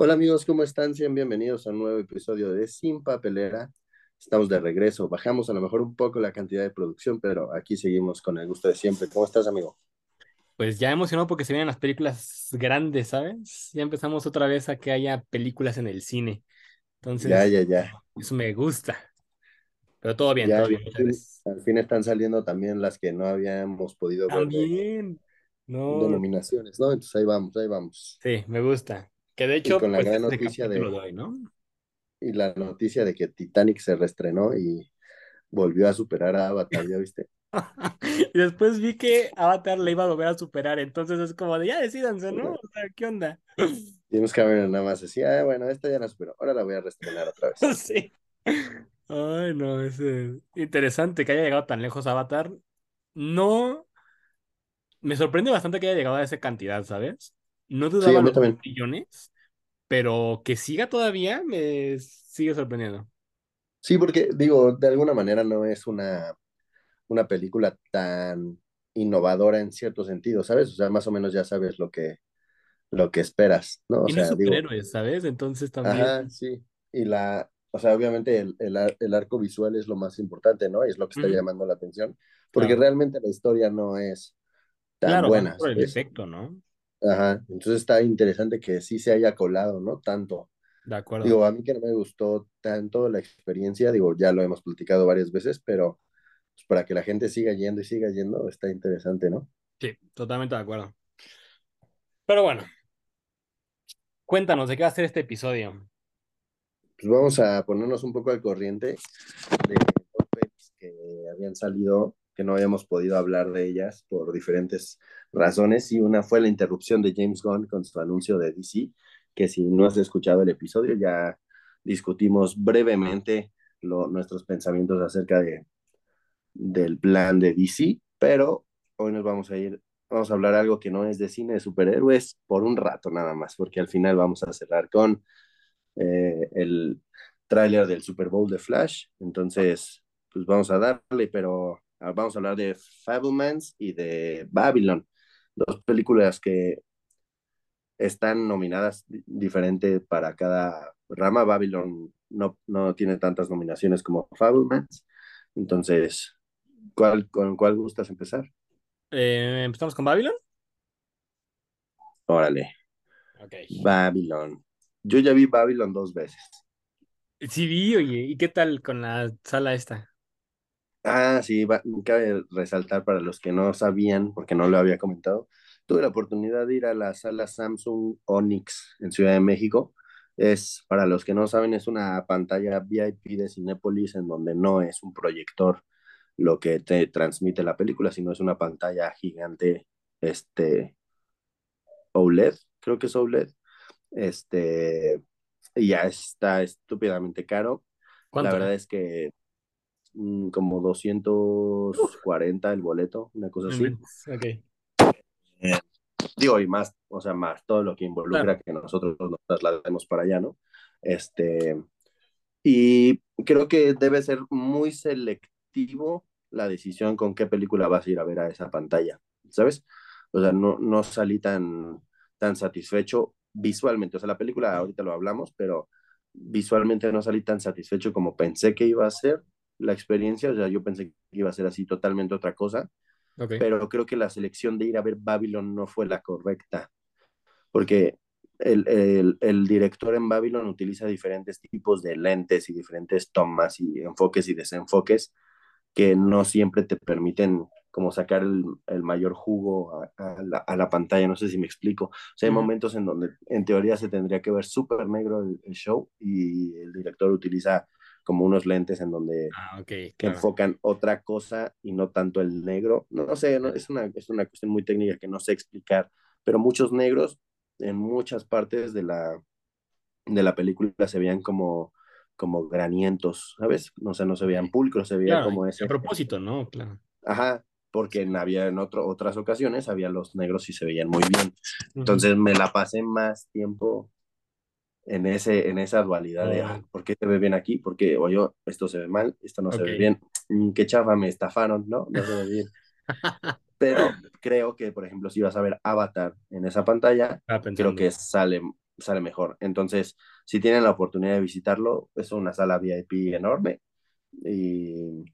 Hola amigos, ¿cómo están? Sean bienvenidos a un nuevo episodio de Sin Papelera. Estamos de regreso. Bajamos a lo mejor un poco la cantidad de producción, pero aquí seguimos con el gusto de siempre. ¿Cómo estás, amigo? Pues ya emocionado porque se vienen las películas grandes, ¿sabes? Ya empezamos otra vez a que haya películas en el cine. Entonces, Ya, ya, ya. eso me gusta. Pero todo bien, Ya, todo bien. al fin, gracias. al fin están saliendo también las que no habíamos podido ver También. de No, nominaciones, ¿no? Entonces ahí vamos, ahí vamos. sí, me gusta. Que de Y hecho, con la pues gran este noticia de, de hoy, ¿no? y la noticia de que Titanic se reestrenó y volvió a superar a Avatar, ¿ya viste? Y después vi que Avatar le iba a volver a superar, entonces es como de ya decídanse, ¿no? O sea, ¿qué onda? James Cameron nada más decía, ah, bueno, esta ya la superó, ahora la voy a reestrenar otra vez. Sí. Ay, no, es eh, interesante que haya llegado tan lejos Avatar. No, me sorprende bastante que haya llegado a esa cantidad, ¿sabes? No Sí, dudaba mí los también. millones, pero que siga todavía me sigue sorprendiendo. Sí, porque digo, de alguna manera no es una, una película tan innovadora en cierto sentido, ¿sabes? O sea, más o menos ya sabes lo que, lo que esperas, ¿no? O Y no sea, digo, superhéroes, ¿sabes? Entonces también, ajá, sí. Y la, o sea, obviamente el, el, ar- el arco visual es lo más importante, ¿no? Y es lo que está llamando la atención, porque claro. realmente la historia no es tan Claro, buena, por el efecto, ¿no? Ajá, entonces está interesante que sí se haya colado, ¿no? Tanto. De acuerdo. Digo, a mí que no me gustó tanto la experiencia, digo, ya lo hemos platicado varias veces, pero pues, para que la gente siga yendo y siga yendo, está interesante, ¿no? Sí, totalmente de acuerdo. Pero bueno, cuéntanos de qué va a ser este episodio. Pues vamos a ponernos un poco al corriente de pelis que habían salido, que no habíamos podido hablar de ellas por diferentes razones, y una fue la interrupción de James Gunn con su anuncio de DC, que si no has escuchado el episodio, ya discutimos brevemente nuestros pensamientos acerca de, del plan de DC, pero hoy nos vamos a ir, vamos a hablar algo que no es de cine de superhéroes por un rato nada más, porque al final vamos a cerrar con eh, el tráiler del Super Bowl de Flash. Entonces, pues vamos a darle, pero vamos a hablar de Fablemans y de Babylon, dos películas que están nominadas di- diferente para cada rama. Babylon no, no tiene tantas nominaciones como Fablemans. Entonces, ¿cuál, ¿con cuál gustas empezar? Eh, ¿empezamos con Babylon? Órale, Ok. Babylon. Yo ya vi Babylon dos veces. Sí vi, oye, ¿y qué tal con la sala esta? Ah, sí, va- cabe resaltar para los que no sabían, porque no lo había comentado, tuve la oportunidad de ir a la sala Samsung Onyx en Ciudad de México. Es, para los que no saben, es una pantalla VIP de Cinépolis en donde no es un proyector lo que te transmite la película, sino es una pantalla gigante, este, OLED, creo que es OLED, este, y ya está estúpidamente caro. La ¿Cuánto? verdad es que mm, como Uf, 240 el boleto, una cosa no así. inventes. Ok, Eh, digo, y más, o sea, más todo lo que involucra claro. que nosotros nos traslademos para allá, ¿no? Este, y creo que debe ser muy selectivo la decisión con qué película vas a ir a ver a esa pantalla, ¿sabes? O sea, no, no salí tan, tan satisfecho visualmente. O sea, la película ahorita lo hablamos, pero visualmente no salí tan satisfecho como pensé que iba a ser la experiencia. O sea, yo pensé que iba a ser así totalmente otra cosa, pero creo que la selección de ir a ver Babylon no fue la correcta, porque el, el, el director en Babylon utiliza diferentes tipos de lentes y diferentes tomas y enfoques y desenfoques que no siempre te permiten como sacar el, el mayor jugo a, a, la, a, la, pantalla, no sé si me explico. O sea, hay momentos en donde en teoría se tendría que ver súper negro el, show y el director utiliza como unos lentes en donde Ah, ok, claro. enfocan otra cosa y no tanto el negro. No, no sé, no, es, una, es una cuestión muy técnica que no sé explicar, pero muchos negros en muchas partes de la, de la película se veían como como granientos, ¿sabes? O sea, no se veían pulcros, se veía Claro, como y a ese, propósito, ¿no? Claro. ajá, porque en, había en otro, otras ocasiones había los negros y se veían muy bien. Entonces me la pasé más tiempo en, ese, en esa dualidad de, ah, Oh, ¿por qué se ve bien aquí? Porque, o yo, esto se ve mal, esto no se ve bien, Mm, qué chafa, me estafaron, ¿no? No se ve bien. Pero creo que, por ejemplo, si vas a ver Avatar en esa pantalla, Estaba creo que sale sale mejor. Entonces, si tienen la oportunidad de visitarlo, es una sala VIP enorme y,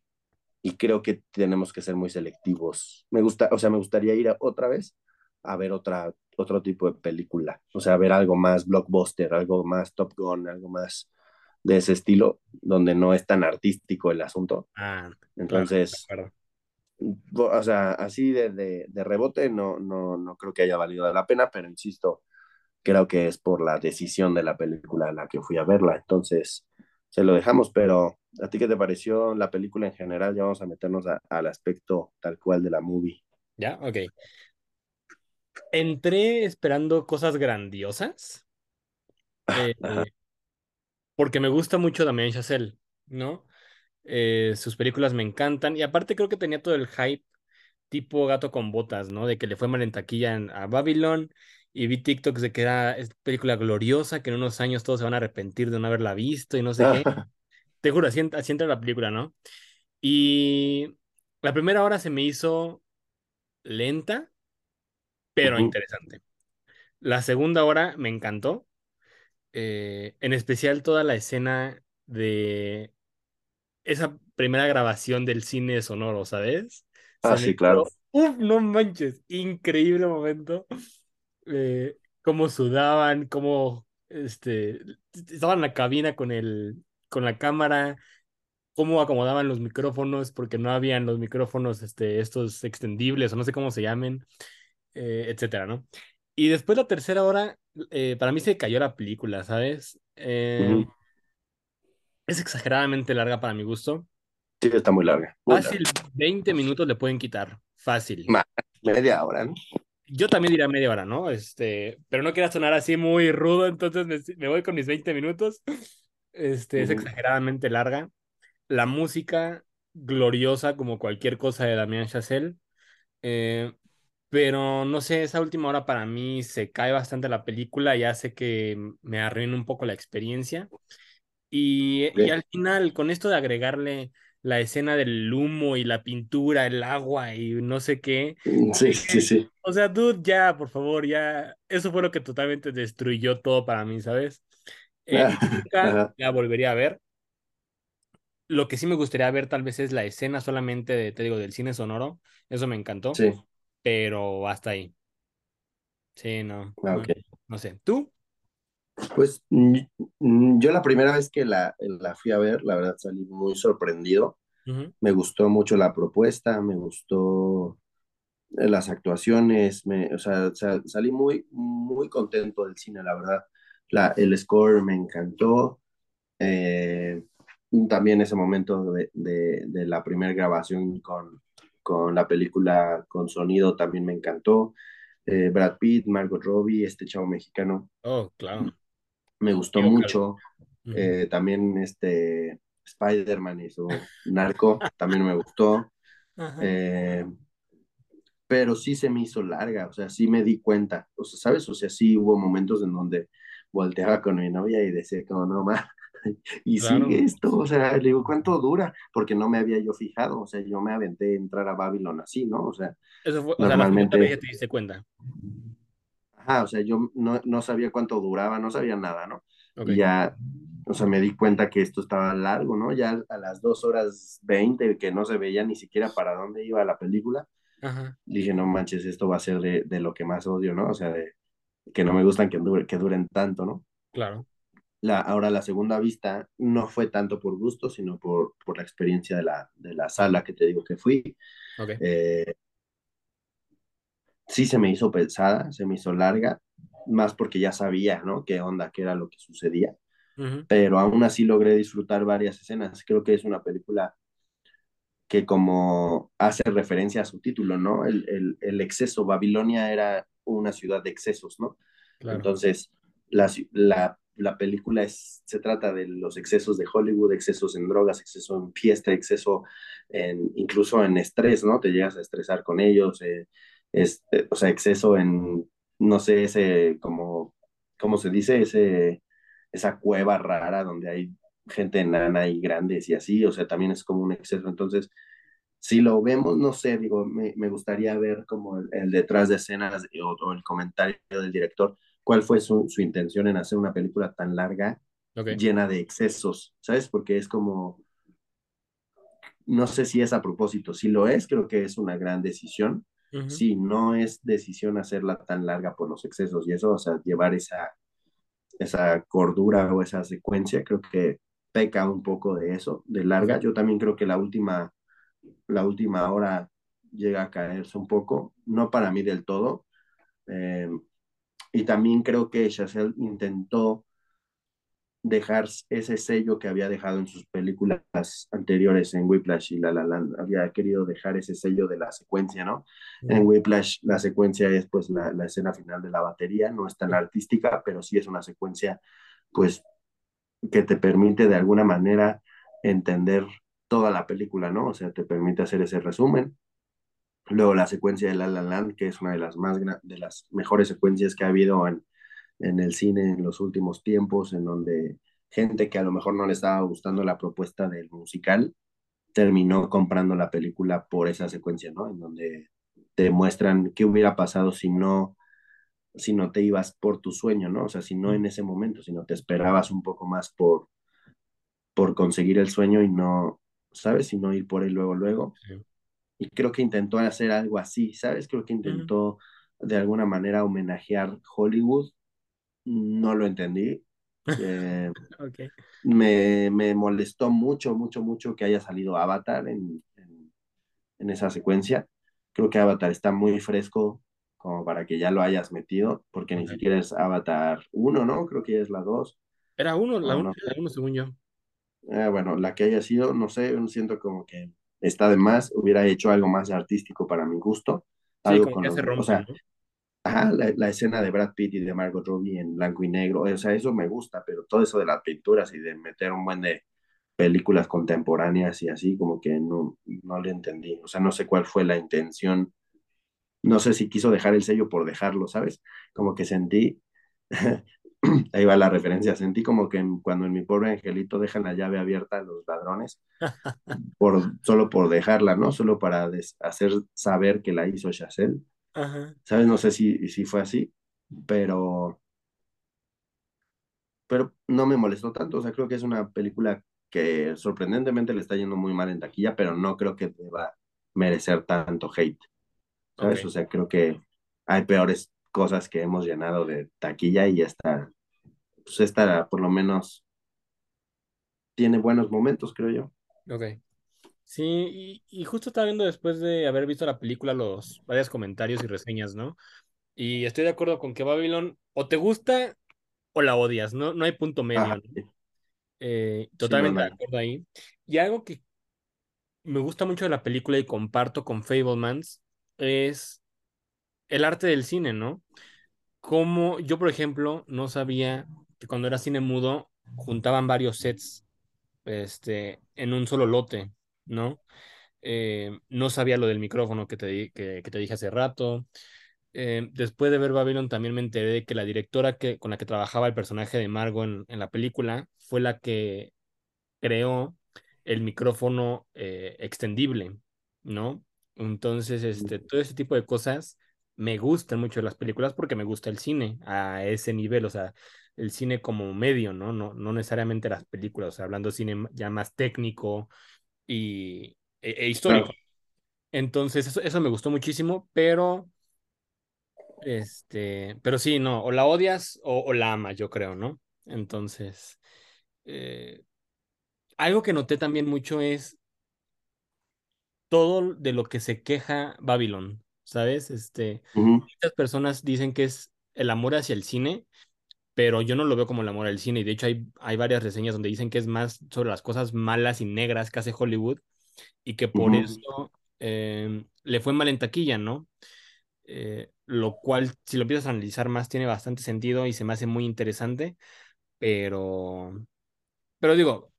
y creo que tenemos que ser muy selectivos. Me gusta, o sea, me gustaría ir otra vez a ver otra, otro tipo de película, o sea, ver algo más blockbuster, algo más Top Gun, algo más de ese estilo, donde no es tan artístico el asunto. Ah, Entonces, claro, o sea, así de, de, de, rebote no, no, no creo que haya valido la pena, pero insisto, creo que es por la decisión de la película en la que fui a verla. Entonces, se lo dejamos, pero ¿a ti qué te pareció la película en general? Ya vamos a meternos a, al aspecto tal cual de la movie. Ya, ok. Entré esperando cosas grandiosas. Eh, porque me gusta mucho Damien Chazelle, ¿no? Eh, sus películas me encantan. Y aparte creo que tenía todo el hype tipo gato con botas, ¿no? De que le fue mal en taquilla en, a Babylon. Y vi TikToks de que era película gloriosa, que en unos años todos se van a arrepentir de no haberla visto y no sé qué. Te juro, así, así entra la película, ¿no? Y la primera hora se me hizo lenta, pero Ujú. interesante. La segunda hora me encantó. eh, en especial toda la escena de esa primera grabación del cine sonoro, ¿sabes? Ah, sí, claro. uf, no manches, increíble momento. Eh, cómo sudaban, cómo este, estaban en la cabina con el, con la cámara, cómo acomodaban los micrófonos, porque no habían los micrófonos, este, estos extendibles, o no sé cómo se llamen, eh, etcétera, ¿no? Y después la tercera hora, eh, para mí se cayó la película, ¿sabes? Eh, es exageradamente larga para mi gusto. Sí, está muy larga, muy larga. Fácil, 20 minutos le pueden quitar. Fácil. Más, media hora, ¿no? Yo también diría media hora, ¿no? Este, pero no quiero sonar así muy rudo, entonces me, me voy con mis 20 minutos. Este, es exageradamente larga. La música, gloriosa como cualquier cosa de Damien Chazelle. Eh, pero no sé, esa última hora para mí se cae bastante la película y hace que me arruine un poco la experiencia. Y, y al final, con esto de agregarle la escena del humo y la pintura, el agua y no sé qué, Sí, sí, dije, sí. o sea, dude, ya, por favor, ya, eso fue lo que totalmente destruyó todo para mí, ¿sabes? Eh, nunca Ajá, la volvería a ver. Lo que sí me gustaría ver tal vez es la escena solamente de, te digo, del cine sonoro, eso me encantó, sí. Pero hasta ahí. Sí, no, Ah, no, sé. ¿Tú? Pues mm, mm, yo la primera vez que la, la fui a ver, la verdad salí muy sorprendido. Me gustó mucho la propuesta, me gustó eh, las actuaciones, me, o sea, sa- salí muy, muy contento del cine, la verdad. La, el score me encantó. eh, también ese momento de, de, de la primera grabación con, con la película con sonido también me encantó. Eh, Brad Pitt, Margot Robbie, este chavo mexicano, Oh, claro. me gustó mucho. Eh, también este Spider-Man y su Narco, también me gustó. Eh, pero sí se me hizo larga, o sea, sí me di cuenta, o sea, ¿sabes? O sea, sí hubo momentos en donde volteaba con mi novia y decía como, no, ma, y sigue esto, o sea, le digo, ¿cuánto dura? Porque no me había yo fijado, o sea, yo me aventé a entrar a Babylon así, ¿no? O sea, Eso fue, o sea, la normalmente, te diste cuenta. ajá, o sea, yo no, no sabía cuánto duraba, no sabía nada, ¿no? Y ya, o sea, me di cuenta que esto estaba largo, ¿no? Ya a las dos horas veinte, que no se veía ni siquiera para dónde iba la película, Ajá. dije, no manches, esto va a ser de, de lo que más odio, ¿no? O sea, de que no me gustan que, dure- que duren tanto, ¿no? Claro. La, ahora la segunda vista no fue tanto por gusto, sino por, por la experiencia de la, de la sala que te digo que fui. Eh, sí se me hizo pesada, se me hizo larga, más porque ya sabía, ¿no? Qué onda, qué era lo que sucedía, pero aún así logré disfrutar varias escenas. Creo que es una película que como hace referencia a su título, ¿no? El, el, el exceso, Babilonia era una ciudad de excesos, ¿no? Claro. Entonces, la, la, la película es, se trata de los excesos de Hollywood, excesos en drogas, exceso en fiesta, exceso en, incluso en estrés, ¿no? Te llegas a estresar con ellos, eh, este, o sea, exceso en, no sé, ese, como, ¿cómo se dice? Ese, esa cueva rara donde hay gente enana y grandes y así, o sea, también es como un exceso. Entonces, si lo vemos, no sé, digo, me, me gustaría ver como el, detrás de escenas o, o, el comentario del director, cuál fue su, su intención en hacer una película tan larga, Ok. llena de excesos, ¿sabes? Porque es como, no sé si es a propósito, si lo es, creo que es una gran decisión. Ujú. Si no es decisión hacerla tan larga por los excesos y eso, o sea, llevar esa, esa cordura o esa secuencia, creo que peca un poco de eso, de larga. Yo también creo que la última, la última hora llega a caerse un poco, no para mí del todo. eh, y también creo que Chazelle intentó dejar ese sello que había dejado en sus películas anteriores en Whiplash y La La Land. Había querido dejar ese sello de la secuencia, ¿no? En. Whiplash la secuencia es pues la, la escena final de la batería, no es tan artística, pero sí es una secuencia pues que te permite de alguna manera entender toda la película, ¿no? O sea, te permite hacer ese resumen. Luego la secuencia de La La Land, que es una de las más de las mejores secuencias que ha habido en, en el cine en los últimos tiempos, en donde gente que a lo mejor no le estaba gustando la propuesta del musical, terminó comprando la película por esa secuencia, ¿no? En donde te muestran qué hubiera pasado si no, si no te ibas por tu sueño, ¿no? O sea, si no en ese momento, sino te esperabas un poco más por, por conseguir el sueño y no, ¿sabes? Y no ir por él luego, luego. Y creo que intentó hacer algo así, ¿sabes? Creo que intentó de alguna manera homenajear Hollywood. No lo entendí. Eh, Ok. me, me molestó mucho, mucho, mucho que haya salido Avatar en, en, en esa secuencia. Creo que Avatar está muy fresco como para que ya lo hayas metido, porque ni siquiera es Avatar 1, ¿no? Creo que ya es la 2, Era uno, la o uno, no la sé. uno según yo. Eh, bueno, la que haya sido, no sé, siento como que está de más, hubiera hecho algo más artístico para mi gusto, Sí, algo como con los, se o rompe, sea, ¿no? ajá, la, la escena de Brad Pitt y de Margot Robbie en blanco y negro, o sea, eso me gusta, pero todo eso de las pinturas y de meter un buen de películas contemporáneas y así, como que no, no le entendí, o sea, no sé cuál fue la intención, no sé si quiso dejar el sello por dejarlo, ¿sabes? Como que sentí, ahí va la referencia, sentí como que cuando en mi pobre angelito dejan la llave abierta a los ladrones, por, solo por dejarla, ¿no? Solo para hacer saber que la hizo Chazelle, Ajá. ¿sabes? No sé si, si fue así, pero, pero no me molestó tanto, o sea, creo que es una película que sorprendentemente le está yendo muy mal en taquilla, pero no creo que deba merecer tanto hate. ¿sabes? O sea, creo que hay peores cosas que hemos llenado de taquilla y esta, pues esta por lo menos tiene buenos momentos, creo yo. Ok. Sí, y, y justo estaba viendo después de haber visto la película los varios comentarios y reseñas, ¿no? Y estoy de acuerdo con que Babylon o te gusta o la odias, ¿no? No hay punto medio, Ajá, ¿no? Eh, sí, no, no totalmente de acuerdo ahí. Y algo que me gusta mucho de la película y comparto con Fablemans es el arte del cine, ¿no? Como yo, por ejemplo, no sabía cuando era cine mudo juntaban varios sets este, en un solo lote, ¿no? Eh, no sabía lo del micrófono que te, dije hace rato. Eh, después de ver Babylon también me enteré de que la directora que, con la que trabajaba el personaje de Margot en, la película fue la que creó el micrófono eh, extendible, ¿no? Entonces, este, todo ese tipo de cosas me gustan mucho las películas porque me gusta el cine a ese nivel, o sea, el cine como medio, ¿no? No, no necesariamente las películas, o sea, hablando de cine ya más técnico y, e, e histórico. Claro. Entonces, eso, eso me gustó muchísimo, pero, este, pero sí, no, o la odias o, o la amas, yo creo, ¿no? Entonces, eh, algo que noté también mucho es todo de lo que se queja Babylon, ¿sabes? Este, muchas personas dicen que es el amor hacia el cine, pero yo no lo veo como el amor al cine, y de hecho hay, hay varias reseñas donde dicen que es más sobre las cosas malas y negras que hace Hollywood, y que por ujú. eso eh, le fue mal en taquilla, ¿no? Eh, lo cual, si lo empiezas a analizar más, tiene bastante sentido y se me hace muy interesante, pero, pero digo,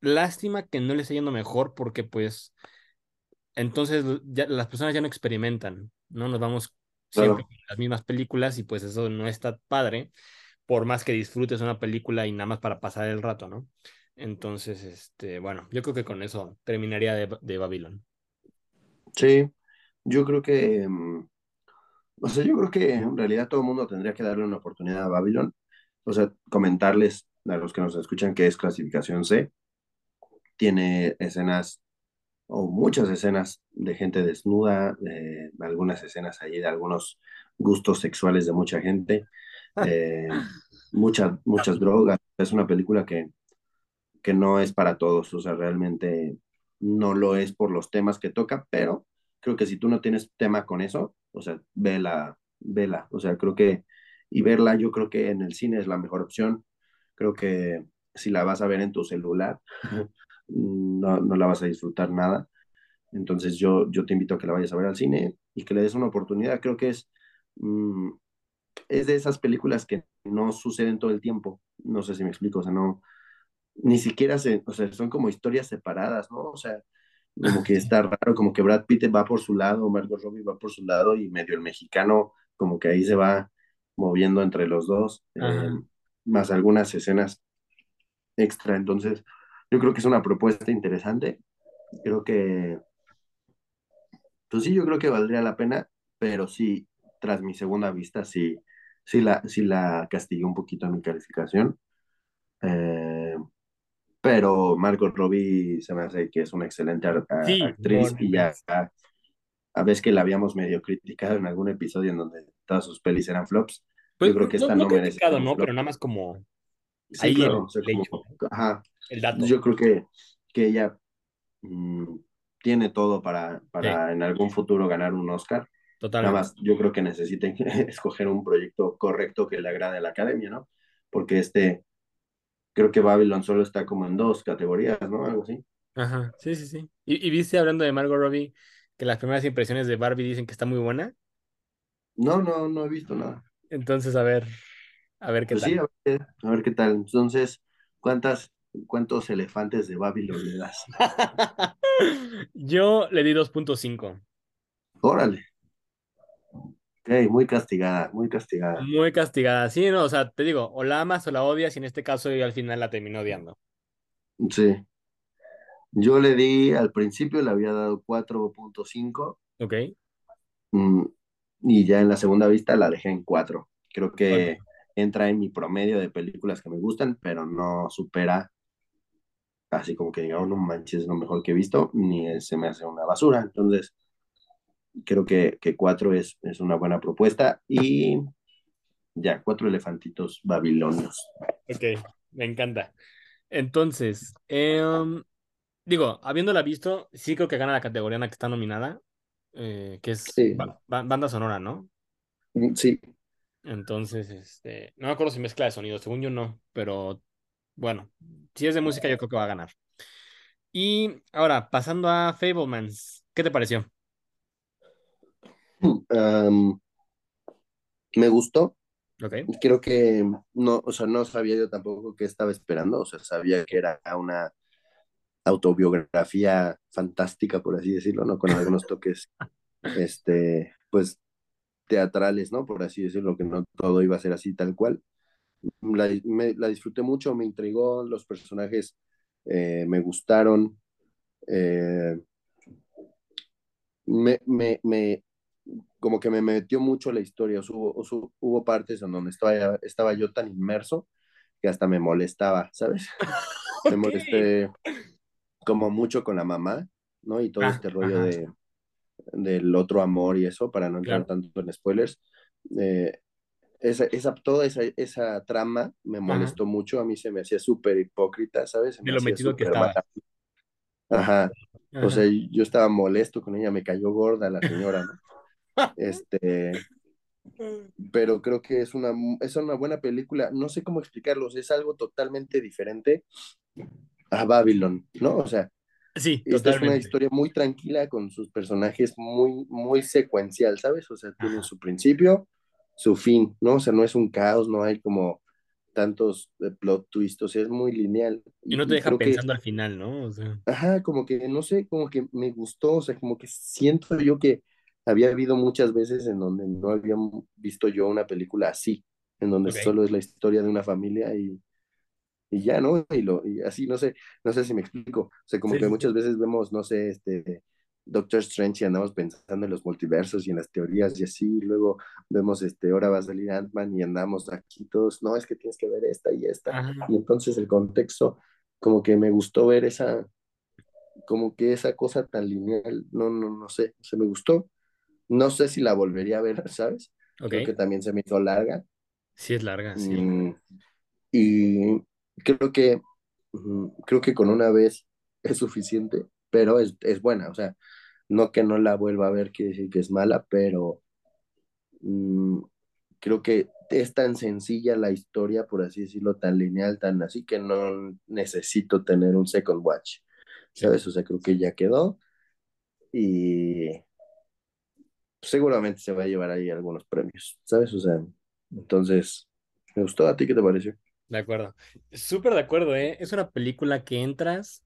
lástima que no le esté yendo mejor porque pues entonces ya, las personas ya no experimentan, ¿no? Nos vamos siempre Claro. con las mismas películas y pues eso no está padre, por más que disfrutes una película y nada más para pasar el rato, ¿no? Entonces, este, bueno, yo creo que con eso terminaría de, de Babylon. Sí, yo creo que, mm, O sea, yo creo que en realidad todo el mundo tendría que darle una oportunidad a Babylon. O sea, comentarles a los que nos escuchan que es clasificación C. Tiene escenas o muchas escenas de gente desnuda, eh, algunas escenas ahí de algunos gustos sexuales de mucha gente, eh, muchas, muchas drogas. Es una película que, que no es para todos, o sea, realmente no lo es por los temas que toca, pero creo que si tú no tienes tema con eso, o sea, vela, vela, o sea, creo que, y verla, yo creo que en el cine es la mejor opción. Creo que si la vas a ver en tu celular, no, no la vas a disfrutar nada. Entonces yo, yo te invito a que la vayas a ver al cine y que le des una oportunidad. Creo que es, mm, es de esas películas que no suceden todo el tiempo. No sé si me explico, o sea, no, ni siquiera se, o sea, son como historias separadas, ¿no? O sea, como que está raro, como que Brad Pitt va por su lado, Margot Robbie va por su lado y medio el mexicano, como que ahí se va moviendo entre los dos, eh, más algunas escenas extra. Entonces, yo creo que es una propuesta interesante. Creo que, pues sí, yo creo que valdría la pena, pero sí, tras mi segunda vista, sí, sí la, sí la castigué un poquito en mi calificación. Eh, pero Margot Robbie se me hace que es una excelente actriz y ya a veces que la habíamos medio criticado en algún episodio en donde todas sus pelis eran flops. Pues, yo creo que esta no, no, merece. ¿no? Pero nada más como. Sí, claro, ajá. El dato. Yo creo que, que ella mmm, tiene todo para, para en algún futuro ganar un Oscar. Totalmente. Nada más, yo creo que necesiten escoger un proyecto correcto que le agrade a la academia, ¿no? Porque este, creo que Babylon solo está como en dos categorías, ¿no? Algo así. Ajá, sí, sí, sí. ¿Y, y viste hablando de Margot Robbie que las primeras impresiones de Barbie dicen que está muy buena? No, no, no he visto nada. Entonces, a ver, a ver qué pues tal. Sí, a ver, a ver, qué tal. Entonces, ¿cuántas, ¿cuántos elefantes de Babylon le das? Yo le di 2.5. Órale. Muy castigada, muy castigada. Muy castigada, sí, no, o sea, te digo, o la amas o la odias, y en este caso yo al final la termino odiando. Sí. Yo le di, al principio le había dado 4.5. Ok. Mm, y ya en la segunda vista la dejé en 4. Creo que entra en mi promedio de películas que me gustan, pero no supera, así como que digamos, no manches, es lo mejor que he visto, ni se me hace una basura. Entonces, creo que, que 4 es, es una buena propuesta. Y ya, cuatro elefantitos babilonios. Ok, me encanta. Entonces, eh, digo, habiéndola visto, sí creo que gana la categoría en la que está nominada, eh, que es banda sonora, ¿no? Mm, sí. Entonces, este, no me acuerdo si mezcla de sonido, según yo no, pero bueno, si es de música yo creo que va a ganar. Y ahora, pasando a Fablemans, ¿qué te pareció? me gustó. Okay. Creo que no, o sea, no sabía yo tampoco qué estaba esperando, o sea, sabía que era una autobiografía fantástica, por así decirlo, ¿no? Con algunos toques, este, pues, teatrales, ¿no? Por así decirlo, que no todo iba a ser así tal cual. La, me, la disfruté mucho, me intrigó, los personajes eh, me gustaron. Eh, me, me, me, como que me metió mucho la historia. Hubo, hubo partes en donde estaba, estaba yo tan inmerso que hasta me molestaba, ¿sabes? Me molesté como mucho con la mamá, ¿no? Y todo ah, este rollo de, del otro amor y eso, para no entrar tanto en spoilers. Eh, esa, esa, toda esa, esa trama me molestó mucho, a mí se me hacía súper hipócrita, ¿sabes? de lo metido que estaba. Ajá. O sea, yo estaba molesto con ella, me cayó gorda la señora, ¿no? Este, pero creo que es una, es una buena película, no sé cómo explicarlos, es algo totalmente diferente a Babylon, ¿no? O sea, sí, esta es una historia muy tranquila con sus personajes muy, muy secuencial, ¿sabes? O sea, tiene su principio, su fin, ¿no? O sea, no es un caos, no hay como tantos eh, plot twists, o sea, es muy lineal. Y no te deja pensando al final, ¿no? O sea... Ajá, como que, no sé, como que me gustó, o sea, como que siento yo que había habido muchas veces en donde no había visto yo una película así, en donde solo es la historia de una familia y, y ya, ¿no? Y, lo, y así, no sé, no sé si me explico. O sea, como que muchas veces vemos, no sé, este, Doctor Strange y andamos pensando en los multiversos y en las teorías y así, luego vemos, este, ahora va a salir Ant-Man y andamos aquí todos, no, es que tienes que ver esta y esta, y entonces el contexto, como que me gustó ver esa, como que esa cosa tan lineal, no, no, no sé, se me gustó, no sé si la volvería a ver, ¿sabes? Creo que también se me hizo larga. Sí, es larga, sí. Mm, y creo que, creo que con una vez es suficiente, pero es, es buena, o sea, no que no la vuelva a ver que, que es mala, pero mm, creo que es tan sencilla la historia, por así decirlo, tan lineal, tan así, que no necesito tener un second watch, ¿sabes? O sea, creo que ya quedó y seguramente se va a llevar ahí algunos premios, ¿sabes? O sea, entonces, me gustó. ¿A ti qué te pareció? De acuerdo. Súper de acuerdo, ¿eh? Es una película que entras,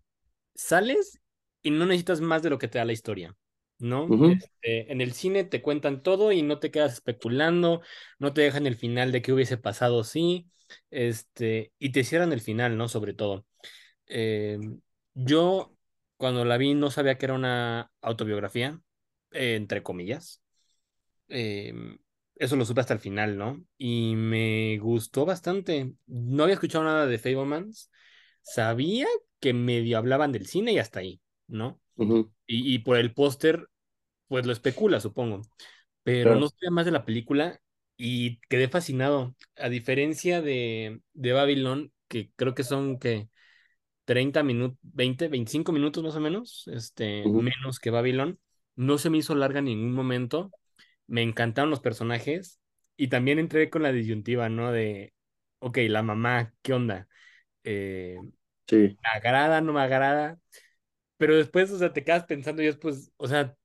sales y no necesitas más de lo que te da la historia, ¿no? Este, en el cine te cuentan todo y no te quedas especulando, no te dejan el final de qué hubiese pasado sí, este, y te cierran el final, ¿no? Sobre todo. Eh, yo, cuando la vi, no sabía que era una autobiografía, eh, entre comillas. Em, eso lo supe hasta el final, ¿no? Y me gustó bastante. No había escuchado nada de Fablemans. Sabía que medio hablaban del cine y hasta ahí, ¿no? y, y, por el póster, pues lo especula, supongo. Pero no sabía más de la película y quedé fascinado. A diferencia de, de Babylon, que creo que son que 30 minutos, 20, 25 minutos más o menos, este, menos que Babylon. No se me hizo larga en ningún momento me encantaron los personajes y también entré con la disyuntiva, ¿no? De, ok, la mamá, ¿qué onda? Eh, sí. ¿Me agrada, no me agrada? Pero después, o sea, te quedas pensando y después, o sea,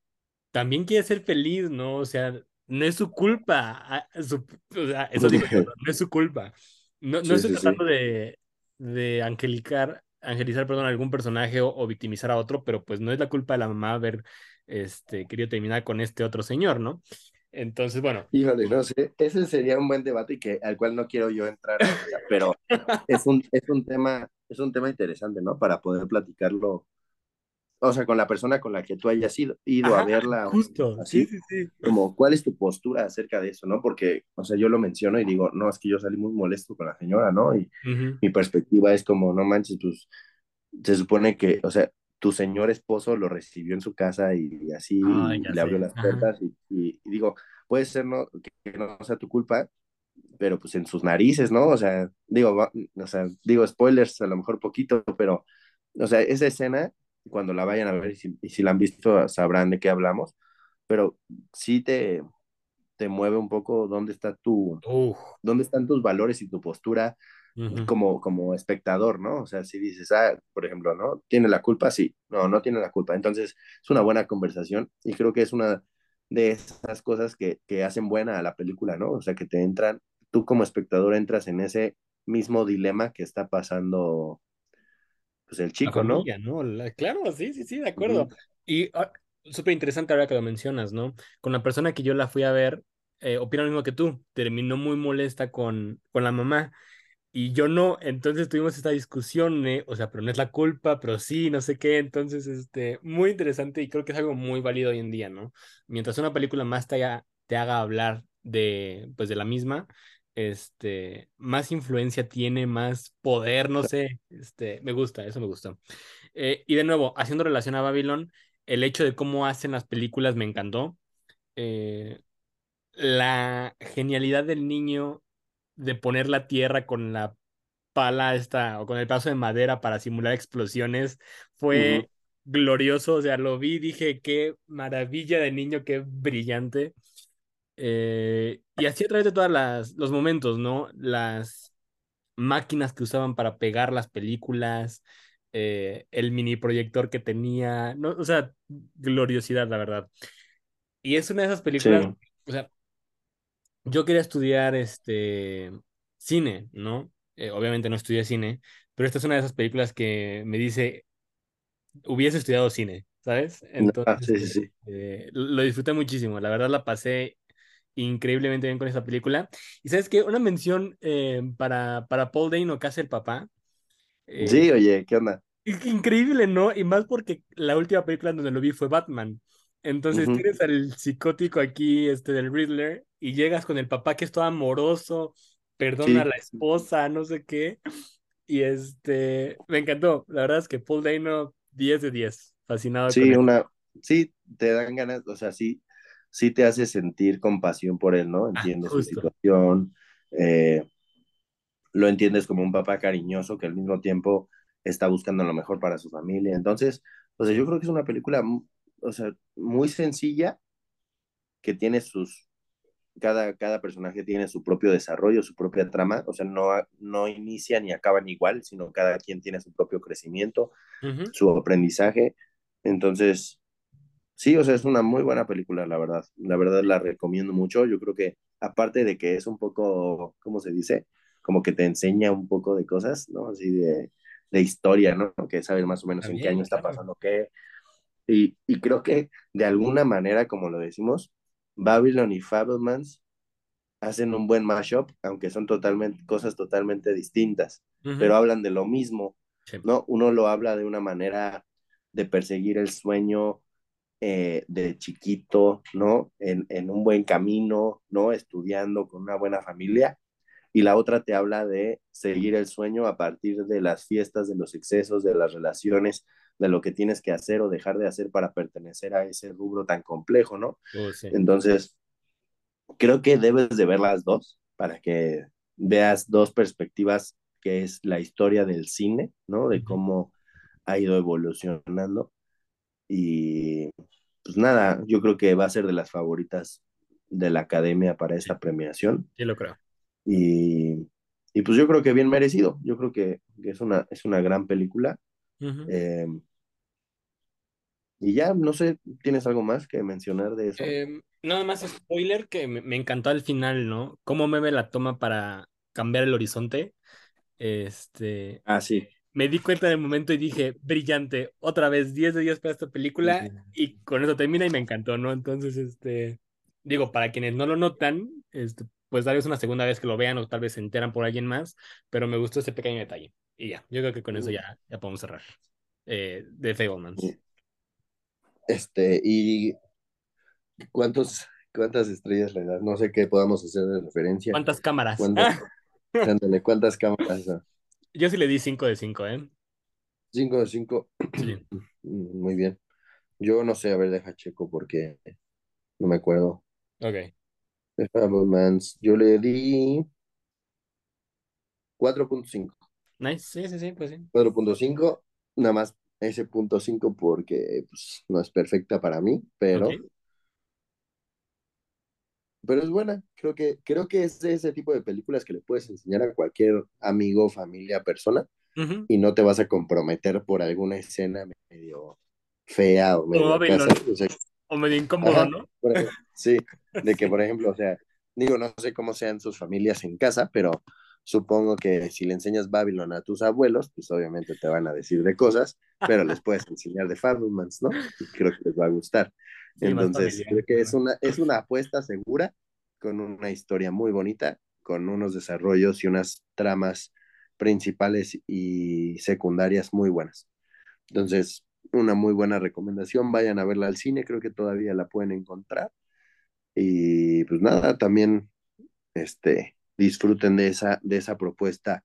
también quiere ser feliz, ¿no? O sea, no es su culpa. Su, o sea, eso digo no es su culpa. No, no estoy tratando de, de angelicar, angelizar, perdón, a algún personaje o, o, victimizar a otro, pero pues no es la culpa de la mamá haber este, querido terminar con este otro señor, ¿no? Entonces, bueno. Híjole, no sé, ese sería un buen debate y que, al cual no quiero yo entrar, pero es un, es un tema, es un tema interesante, ¿no? Para poder platicarlo, o sea, con la persona con la que tú hayas ido, ido a verla. Justo, así, sí, sí, sí. Como, ¿cuál es tu postura acerca de eso, no? Porque, o sea, yo lo menciono y digo, no, es que yo salí muy molesto con la señora, ¿no? Y mi perspectiva es como, no manches, pues, se supone que, o sea, tu señor esposo lo recibió en su casa y, así le abrió las puertas y, digo, puede ser no, que, no sea tu culpa, pero pues en sus narices, ¿no? O sea, digo, o sea, digo spoilers a lo mejor poquito, pero, o sea, esa escena, cuando la vayan a ver y si, la han visto sabrán de qué hablamos, pero sí te, te mueve un poco dónde está tu, dónde están tus valores y tu postura como, como espectador, ¿no? O sea, si dices, ah, por ejemplo, ¿no? ¿Tiene la culpa? Sí, no, no tiene la culpa. Entonces, es una buena conversación y creo que es una de esas cosas que, que hacen buena a la película, ¿no? O sea, que te entran, tú como espectador entras en ese mismo dilema que está pasando pues el chico, ¿no? claro, sí, sí, sí, de acuerdo. Y ah, súper interesante ahora que lo mencionas, ¿no? Con la persona que yo la fui a ver, eh, opina lo mismo que tú, terminó muy molesta con, con la mamá y yo no, entonces tuvimos esta discusión, ¿eh? o sea, pero no es la culpa, pero sí, no sé qué, entonces, este, muy interesante y creo que es algo muy válido hoy en día, ¿no? Mientras una película más te haga, te haga hablar de, pues, de la misma, este, más influencia tiene, más poder, no sé, este, me gusta, eso me gustó. Eh, y de nuevo, haciendo relación a Babylon, el hecho de cómo hacen las películas me encantó. Eh, la genialidad del niño de poner la tierra con la pala esta o con el paso de madera para simular explosiones fue glorioso, o sea, lo vi, dije, qué maravilla de niño, qué brillante. Eh, y así a través de todos los momentos, ¿no? Las máquinas que usaban para pegar las películas, eh, el mini proyector que tenía, ¿no? O sea, gloriosidad, la verdad. Y es una de esas películas, o sea, yo quería estudiar este cine, ¿no? Eh, obviamente no estudié cine, pero esta es una de esas películas que me dice, hubiese estudiado cine, ¿sabes? Ah, Entonces, sí, sí, eh, lo disfruté muchísimo, la verdad la pasé increíblemente bien con esta película. Y sabes qué, una mención eh, para, para Paul Dano, que hace el papá. sí, oye, ¿qué onda? Increíble, ¿no? Y más porque la última película donde lo vi fue Batman. Entonces tienes al psicótico aquí, este, del Riddler, y llegas con el papá que es todo amoroso, perdona a la esposa, no sé qué. Y este, me encantó. La verdad es que Paul Dano, 10 de 10. Fascinado sí, una, sí, te dan ganas, o sea, sí, sí te hace sentir compasión por él, ¿no? Ah, Entiendes su situación, eh, lo entiendes como un papá cariñoso que al mismo tiempo está buscando lo mejor para su familia. Entonces, o sea, yo creo que es una película, o sea, muy sencilla, que tiene sus, cada, cada personaje tiene su propio desarrollo, su propia trama, o sea, no, no inician ni acaban igual, sino cada quien tiene su propio crecimiento, su aprendizaje. Entonces, sí, o sea, es una muy buena película, la verdad. La verdad la recomiendo mucho. Yo creo que, aparte de que es un poco, ¿cómo se dice? Como que te enseña un poco de cosas, ¿no? Así de, de historia, ¿no? Que sabes más o menos en qué También, año está pasando qué. Y, y creo que de alguna manera, como lo decimos, Babylon y Fablemans hacen un buen mashup, aunque son totalmente, cosas totalmente distintas, pero hablan de lo mismo, Sí. ¿no? Uno lo habla de una manera de perseguir el sueño eh, de chiquito, ¿no? En, en un buen camino, ¿no? Estudiando con una buena familia. Y la otra te habla de seguir el sueño a partir de las fiestas, de los excesos, de las relaciones, de lo que tienes que hacer o dejar de hacer para pertenecer a ese rubro tan complejo, ¿no? Oh, sí. Entonces, creo que debes de ver las dos para que veas dos perspectivas, que es la historia del cine, ¿no? De cómo ha ido evolucionando. Y pues nada, yo creo que va a ser de las favoritas de la academia para Sí, esta premiación. sí lo creo. Y, y pues yo creo que bien merecido. Yo creo que, que es, una, es una gran película. Eh, y ya, no sé, ¿tienes algo más que mencionar de eso? Em, nada más spoiler que me, me encantó al final, ¿no? Cómo Meme la toma para cambiar el horizonte. Este, Ah, sí. me di cuenta en el momento y dije, brillante, otra vez 10 de 10 para esta película y con eso termina y me encantó, ¿no? Entonces, este, digo, para quienes no lo notan, este, pues tal vez una segunda vez que lo vean o tal vez se enteran por alguien más, pero me gustó ese pequeño detalle. Y ya, yo creo que con eso ya, ya podemos cerrar. Eh, de Fablemans. Este, y ¿Cuántos, ¿Cuántas estrellas le das? No sé qué podamos hacer de referencia. ¿Cuántas cámaras? ¿Cuántas, ándale, ¿cuántas cámaras? Ah, Yo sí le di 5 de 5, ¿eh? Cinco de cinco. Sí, Muy bien. Yo no sé, a ver, deja checo porque no me acuerdo. ok. The Fablemans, yo le di cuatro punto cinco Nice, sí, sí, sí, pues sí. cuatro punto cinco nada más ese punto 5 porque pues, no es perfecta para mí, pero, pero es buena. Creo que, creo que es de ese tipo de películas que le puedes enseñar a cualquier amigo, familia, persona y no te vas a comprometer por alguna escena medio fea o medio acá, Babylon, ¿sabes? O sea, o medio incómodo, ajá, ¿no? ejemplo, sí, de que por ejemplo, o sea, digo, no sé cómo sean sus familias en casa, pero supongo que si le enseñas Babylon a tus abuelos, pues obviamente te van a decir de cosas, pero les puedes enseñar de Fablemans, ¿no? Y creo que les va a gustar. Sí, Entonces, creo que es una, es una apuesta segura, con una historia muy bonita, con unos desarrollos y unas tramas principales y secundarias muy buenas. Entonces, una muy buena recomendación, vayan a verla al cine, creo que todavía la pueden encontrar. Y pues nada, también este, disfruten de esa, de esa propuesta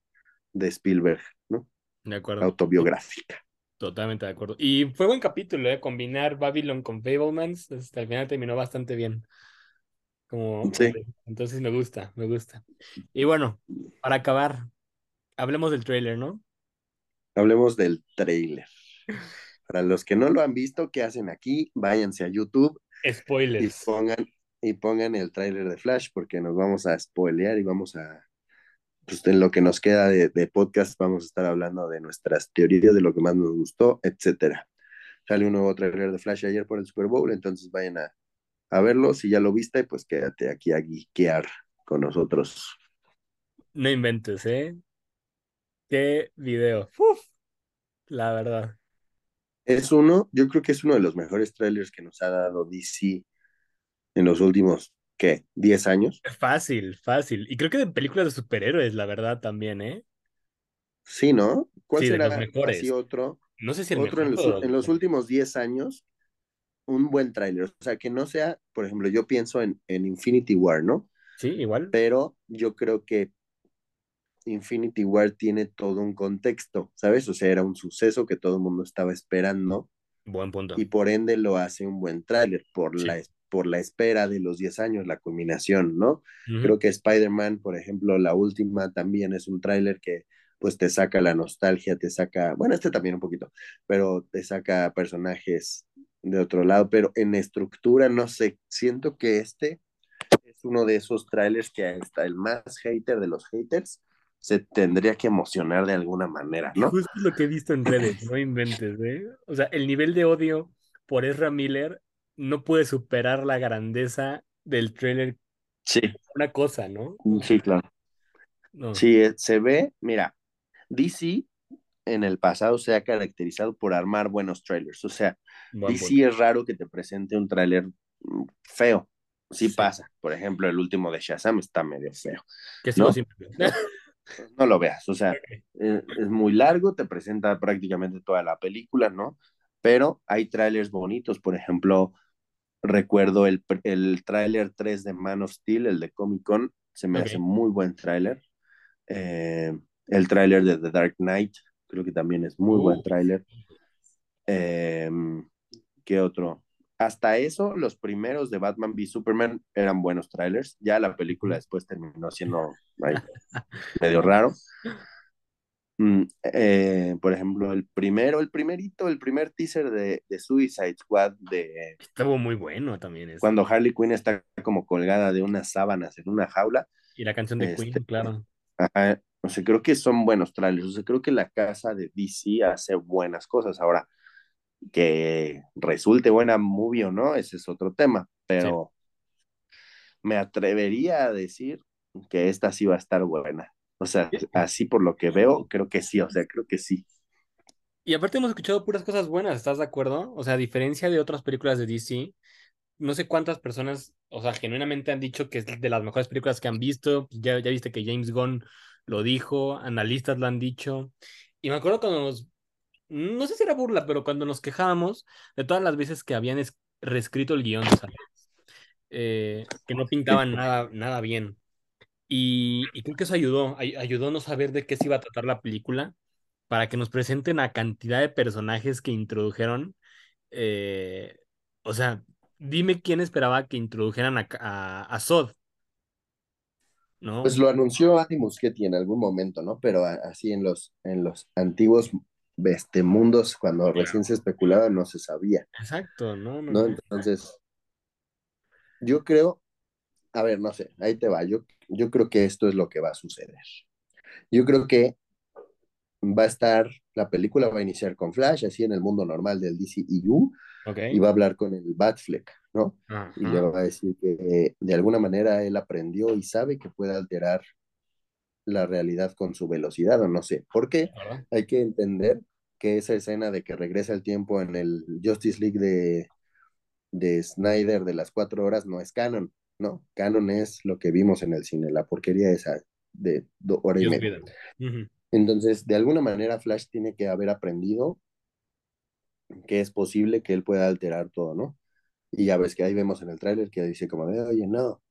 de Spielberg, ¿no? De acuerdo. Autobiográfica. Totalmente de acuerdo. Y fue buen capítulo, ¿eh? Combinar Babylon con Fablemans, hasta al final terminó bastante bien. Como, Sí, le- entonces me gusta, me gusta. Y bueno, para acabar, hablemos del trailer, ¿no? hablemos del trailer. Para los que no lo han visto, ¿qué hacen aquí? Váyanse a YouTube y Spoilers. pongan, y pongan el trailer de Flash porque nos vamos a spoilear y vamos a, pues en lo que nos queda de, de podcast vamos a estar hablando de nuestras teorías, de lo que más nos gustó, etcétera. Sale un nuevo trailer de Flash ayer por el Super Bowl, entonces vayan a, a verlo. Si ya lo viste, pues quédate aquí a geekear con nosotros. No inventes, ¿eh? Qué video. Uf, la verdad. Es uno, yo creo que es uno de los mejores trailers que nos ha dado DC en los últimos, ¿qué? ¿10 años? Fácil, fácil. Y creo que de películas de superhéroes, la verdad, también, ¿eh? Sí, ¿no? ¿Cuál Sí, de los será así otro? No sé si el otro mejor, en los, en los últimos 10 años, un buen tráiler. O sea, que no sea, por ejemplo, yo pienso en, en Infinity War, ¿no? Sí, igual. Pero yo creo que Infinity War tiene todo un contexto, ¿sabes? O sea, era un suceso que todo el mundo estaba esperando. Buen punto. Y por ende lo hace un buen tráiler, por, Sí. la, por la espera de los 10 años, la culminación, ¿no? Creo que Spider-Man, por ejemplo, la última también es un tráiler que pues te saca la nostalgia, te saca, bueno, este también un poquito, pero te saca personajes de otro lado, pero en estructura, no sé, siento que este es uno de esos trailers que hasta el más hater de los haters se tendría que emocionar de alguna manera, ¿no? Justo es lo que he visto en redes, no inventes, ¿eh? O sea, el nivel de odio por Ezra Miller no puede superar la grandeza del trailer. Sí, Una cosa, ¿no? sí, claro. No. Sí, eh, se ve, mira, DC en el pasado se ha caracterizado por armar buenos trailers, o sea, Buen DC es raro que te presente un tráiler mm, feo. Sí, Sí. pasa. Por ejemplo, el último de Shazam está medio feo. Que ¿no? sin- No lo veas. O sea, eh, es muy largo, te presenta prácticamente toda la película, ¿no? Pero hay trailers bonitos. Por ejemplo, recuerdo el, el tráiler 3 de Man of Steel, el de Comic Con. Se me hace muy buen tráiler. Eh, el tráiler de The Dark Knight, creo que también es muy buen tráiler. Eh, ¿Qué otro? Hasta eso, los primeros de Batman v Superman eran buenos trailers. Ya la película después terminó siendo ay, medio raro. Mm, eh, por ejemplo, el primero, el primerito, el primer teaser de, de Suicide Squad, de Estuvo muy bueno también ese. cuando Harley Quinn está como colgada de unas sábanas en una jaula. Y la canción de Este, Queen, claro. Ajá, o sea, creo que son buenos trailers. O sea, creo que la casa de DC hace buenas cosas. Ahora, que resulte buena movie o no, ese es otro tema. Pero me atrevería a decir que esta sí va a estar buena. O sea, así por lo que veo, creo que sí. O sea, creo que sí. Y aparte hemos escuchado puras cosas buenas, ¿estás de acuerdo? O sea, a diferencia de otras películas de DC, no sé cuántas personas, o sea, genuinamente han dicho que es de las mejores películas que han visto. Ya, ya viste que James Gunn lo dijo, analistas lo han dicho. Y me acuerdo cuando nos, no sé si era burla, pero cuando nos quejábamos de todas las veces que habían es- reescrito el guion, ¿sabes? Eh, que no pintaban nada, nada bien. Y, y creo que eso ayudó, ay- ayudó a no saber de qué se iba a tratar la película, para que nos presenten a cantidad de personajes que introdujeron. eh, o sea, dime quién esperaba que introdujeran a, a, a Zod, ¿no? Pues lo anunció Andy Muschietti en algún momento, ¿no? Pero así en los, en los antiguos este, mundos, cuando recién se especulaba, no se sabía, Exacto, no, no, ¿no? Entonces, yo creo, a ver, no sé, ahí te va, yo, yo creo que esto es lo que va a suceder. Yo creo que va a estar, la película va a iniciar con Flash, así en el mundo normal del DCEU, Ok. y va a hablar con el Batfleck, ¿no? Ajá. Y le va a decir que eh, de alguna manera él aprendió y sabe que puede alterar la realidad con su velocidad, o no sé. ¿Por qué? Hay que entender que esa escena de que regresa el tiempo en el Justice League de, de Snyder de las cuatro horas no es canon, ¿no? Canon es lo que vimos en el cine, la porquería esa de hora y media. Entonces, de alguna manera, Flash tiene que haber aprendido que es posible que él pueda alterar todo, ¿no? Y ya ves que ahí vemos en el tráiler que dice como de, oye, no.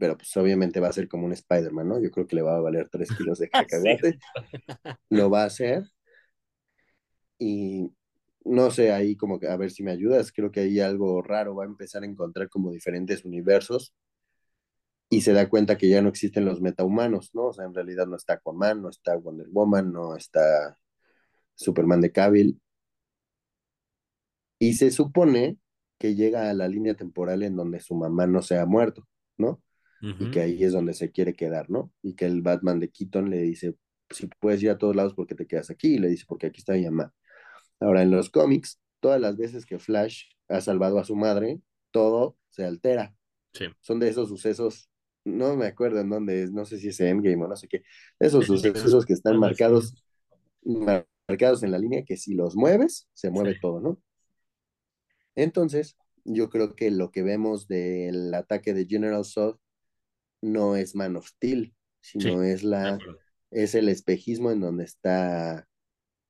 Pero pues obviamente va a ser como un Spider-Man, ¿no? Yo creo que le va a valer tres kilos de Ah, cacahuate. Lo va a hacer. Y no sé, ahí como que a ver si me ayudas. Creo que ahí algo raro va a empezar a encontrar como diferentes universos. Y se da cuenta que ya no existen los metahumanos, ¿no? O sea, en realidad no está Aquaman, no está Wonder Woman, no está Superman de Cavill. Y se supone que llega a la línea temporal en donde su mamá no se ha muerto, ¿no? Y que ahí es donde se quiere quedar, ¿no? Y que el Batman de Keaton le dice, si puedes ir a todos lados, ¿por qué te quedas aquí? Y le dice, porque aquí está mi mamá. Ahora, en los cómics, todas las veces que Flash ha salvado a su madre, todo se altera. Sí. Son de esos sucesos, no me acuerdo en dónde es, no sé si es Endgame o no sé qué, esos sucesos que están marcados, mar- marcados en la línea que si los mueves, se mueve Sí. todo, ¿no? Entonces, yo creo que lo que vemos del ataque de General Zod no es Man of Steel, sino Sí, es la es el espejismo en donde está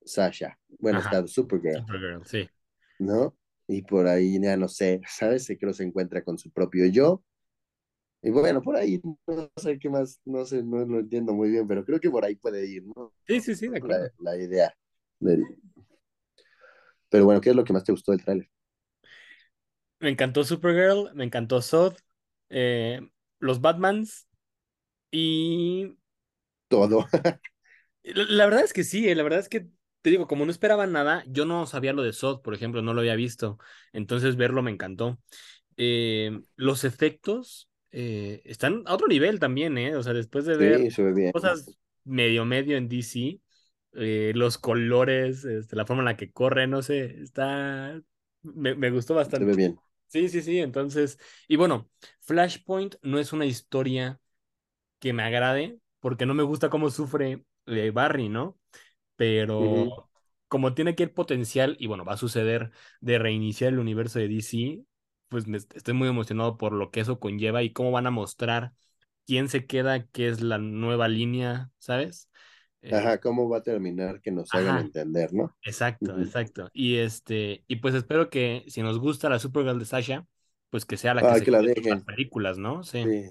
Sasha. Bueno, Ajá. está Supergirl, Supergirl, sí. ¿no? Y por ahí ya no sé, ¿sabes? Se creo se encuentra con su propio yo. Y bueno, por ahí no sé qué más, no sé, no lo entiendo muy bien, pero creo que por ahí puede ir, ¿no? Sí, sí, sí, de La, acuerdo. la idea. del- Pero bueno, ¿qué es lo que más te gustó del tráiler? Me encantó Supergirl, me encantó Zod, eh, los Batmans y Todo. la, verdad es que sí, eh, la verdad es que te digo, como no esperaba nada, yo no sabía lo de Zod, por ejemplo, no lo había visto, entonces verlo me encantó. Eh, los efectos eh, están a otro nivel también, ¿eh? O sea, después de ver Sí, bien. cosas medio medio en DC, eh, los colores, este, la forma en la que corre, no sé, está... Me, me gustó Se ve bastante. bien. Sí, sí, sí, entonces, y bueno, Flashpoint no es una historia que me agrade, porque no me gusta cómo sufre eh, Barry, ¿no? Pero como tiene que el potencial, y bueno, va a suceder de reiniciar el universo de DC, pues me, estoy muy emocionado por lo que eso conlleva y cómo van a mostrar quién se queda, qué es la nueva línea, ¿sabes? Eh, Ajá, ¿cómo va a terminar que nos hagan ajá, entender, ¿no? exacto, exacto. Y este, y pues espero que si nos gusta la Supergirl de Sasha, pues que sea la que Ay, se que la por las dejen. películas, ¿no? Sí. Sí,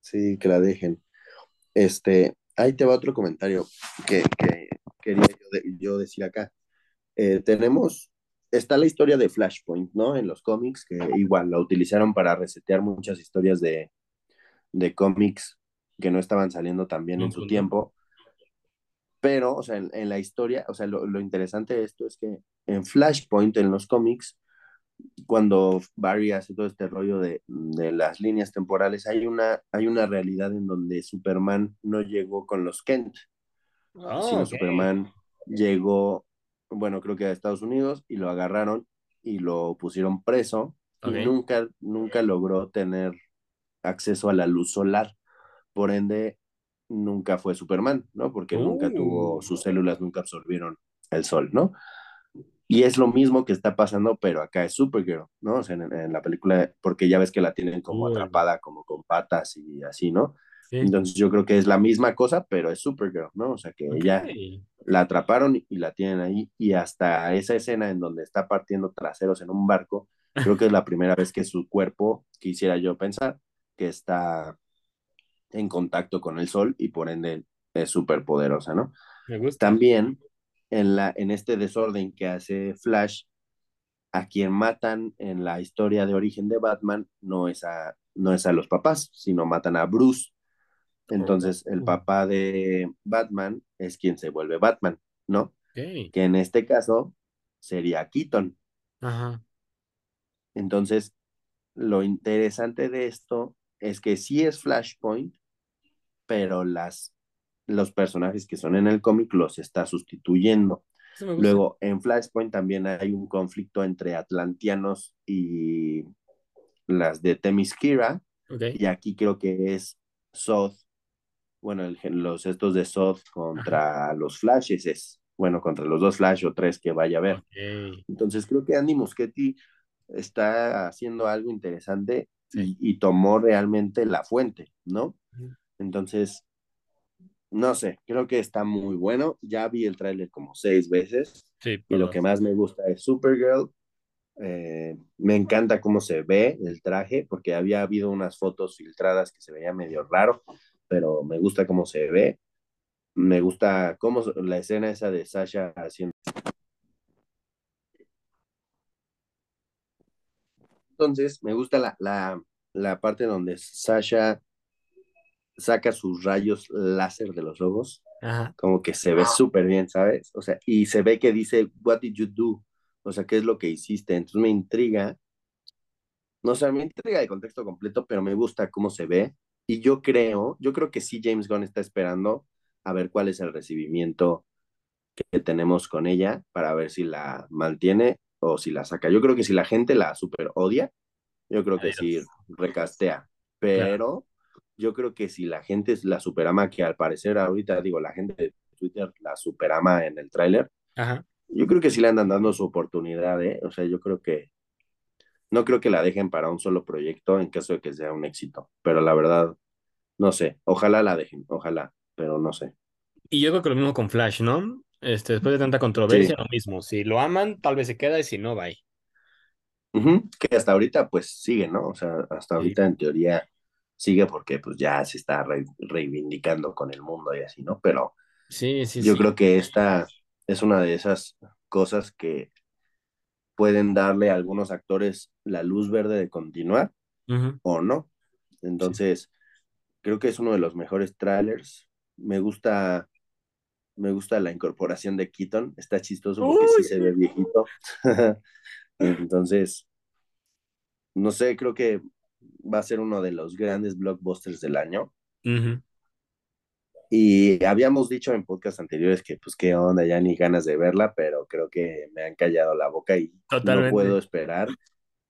sí, que la dejen. Este, ahí te va otro comentario que, que quería yo, de- yo decir acá. Eh, tenemos, está la historia de Flashpoint, ¿no? En los cómics, que igual la utilizaron para resetear muchas historias de, de cómics que no estaban saliendo tan bien en su tiempo. Pero, o sea, en, en la historia, o sea, lo, lo interesante de esto es que en Flashpoint, en los cómics, cuando Barry hace todo este rollo de, de, las líneas temporales, hay una, hay una realidad en donde Superman no llegó con los Kent, Oh, sino. Superman llegó, bueno, creo que a Estados Unidos y lo agarraron y lo pusieron preso y nunca, nunca logró tener acceso a la luz solar. Por ende, nunca fue Superman, ¿no? Porque nunca tuvo, Uh, sus células nunca absorbieron el sol, ¿no? Y es lo mismo que está pasando, pero acá es Supergirl, ¿no? O sea, en, en, la película, porque ya ves que la tienen como cool. atrapada, como con patas y así, ¿no? Sí. Entonces yo creo que es la misma cosa, pero es Supergirl, ¿no? O sea, que ya la atraparon y la tienen ahí. Y hasta esa escena en donde está partiendo traseros en un barco, creo que es la primera vez que su cuerpo, quisiera yo pensar, que está en contacto con el sol y por ende es súper poderosa, ¿no? Me gusta. También en, la, en este desorden que hace Flash, a quien matan en la historia de origen de Batman no es a, no es a los papás, sino matan a Bruce. Entonces, el papá de Batman es quien se vuelve Batman, ¿no? Que en este caso sería Keaton. Ajá. Entonces, lo interesante de esto es que sí es Flashpoint, pero las, los personajes que son en el cómic los está sustituyendo. Luego, en Flashpoint también hay un conflicto entre atlantianos y las de Themyscira, Ok. y aquí creo que es Zod, bueno, el, los estos de Zod contra Ajá. los Flashes, es, bueno, contra los dos Flash o tres que vaya a haber. Entonces creo que Andy Muschietti está haciendo algo interesante Sí. y, y tomó realmente la fuente, ¿no? Entonces, no sé, creo que está muy bueno. Ya vi el tráiler como seis veces Sí, y lo que más me gusta es Supergirl. Eh, me encanta cómo se ve el traje, porque había habido unas fotos filtradas que se veía medio raro, pero me gusta cómo se ve. Me gusta cómo la escena esa de Sasha haciendo. Entonces, me gusta la, la, la parte donde Sasha saca sus rayos láser de los ojos, Ajá. como que se ve súper bien, ¿sabes? O sea, y se ve que dice, What did you do? O sea, ¿qué es lo que hiciste? Entonces me intriga, no sé, me intriga el contexto completo, pero me gusta cómo se ve. Y yo creo, yo creo que sí James Gunn está esperando a ver cuál es el recibimiento que tenemos con ella para ver si la mantiene o si la saca. Yo creo que si la gente la super odia, yo creo que sí Adiós. recastea. Claro. Yo creo que si la gente la superama, que al parecer ahorita digo, la gente de Twitter la superama en el tráiler, yo creo que sí le andan dando su oportunidad, ¿eh? O sea, yo creo que no creo que la dejen para un solo proyecto en caso de que sea un éxito, pero la verdad, no sé, ojalá la dejen, ojalá, pero no sé. Y yo creo que lo mismo con Flash, ¿no? Este, después de tanta controversia, lo mismo. Si lo aman, tal vez se queda y si no, bye. Ujú, Que hasta ahorita pues sigue, ¿no? O sea, hasta Sí, ahorita en teoría sigue porque pues ya se está re- reivindicando con el mundo y así, ¿no? Pero sí, sí. yo sí. creo que esta es una de esas cosas que pueden darle a algunos actores la luz verde de continuar o no. Entonces, creo que es uno de los mejores trailers. Me gusta, me gusta la incorporación de Keaton. Está chistoso porque Uy, sí se ve viejito. Entonces, no sé, creo que va a ser uno de los grandes blockbusters del año. Ujú, Y habíamos dicho en podcast anteriores que pues qué onda, ya ni ganas de verla, pero creo que me han callado la boca y no puedo Totalmente. esperar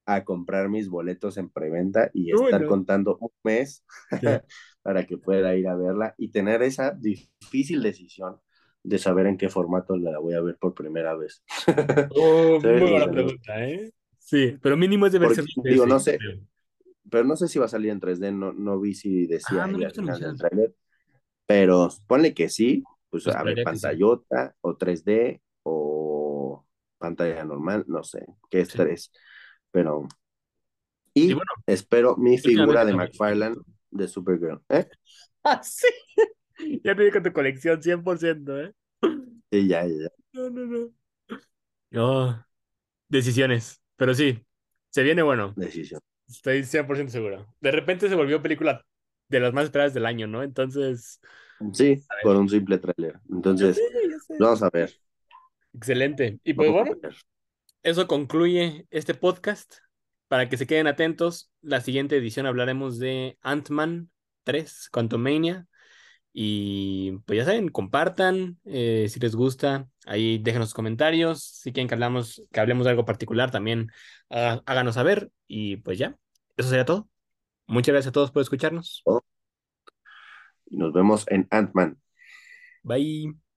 a comprar mis boletos en preventa y estar no. contando un mes Sí. para que pueda ir a verla y tener esa difícil decisión de saber en qué formato la voy a ver por primera vez. Oh, muy buena pregunta, ¿eh? Sí, pero mínimo es de verse digo, no sé. Pero no sé si va a salir en 3D, no, no vi si Ah, decía no lo he al final del tráiler, pero ponle que sí, pues a ver, que sí. pantallota o 3D o pantalla normal, no sé, qué Sí. estrés, pero... Y Y bueno, espero mi figura de también. McFarlane de Supergirl. ¿Eh? Ah, sí. Ya te con tu colección 100%, ¿eh? Sí, ya, ya. No, no, no. Oh, decisiones. Pero sí, se viene bueno. Decisión. Estoy 100% seguro. De repente se volvió película de las más esperadas del año, ¿no? Entonces, Sí, por un simple tráiler. Yo sé, Entonces, yo sé. vamos a ver, Excelente. Y pues vamos bueno, eso concluye este podcast. Para que se queden atentos, la siguiente edición hablaremos de Ant-Man 3, Quantumania. Y pues ya saben, compartan eh, si les gusta. Ahí déjenos comentarios. Si quieren que hablamos, que hablemos de algo particular, también ah, háganos saber. Y pues ya, eso sería todo. Muchas gracias a todos por escucharnos. Y nos vemos en Ant-Man. Bye.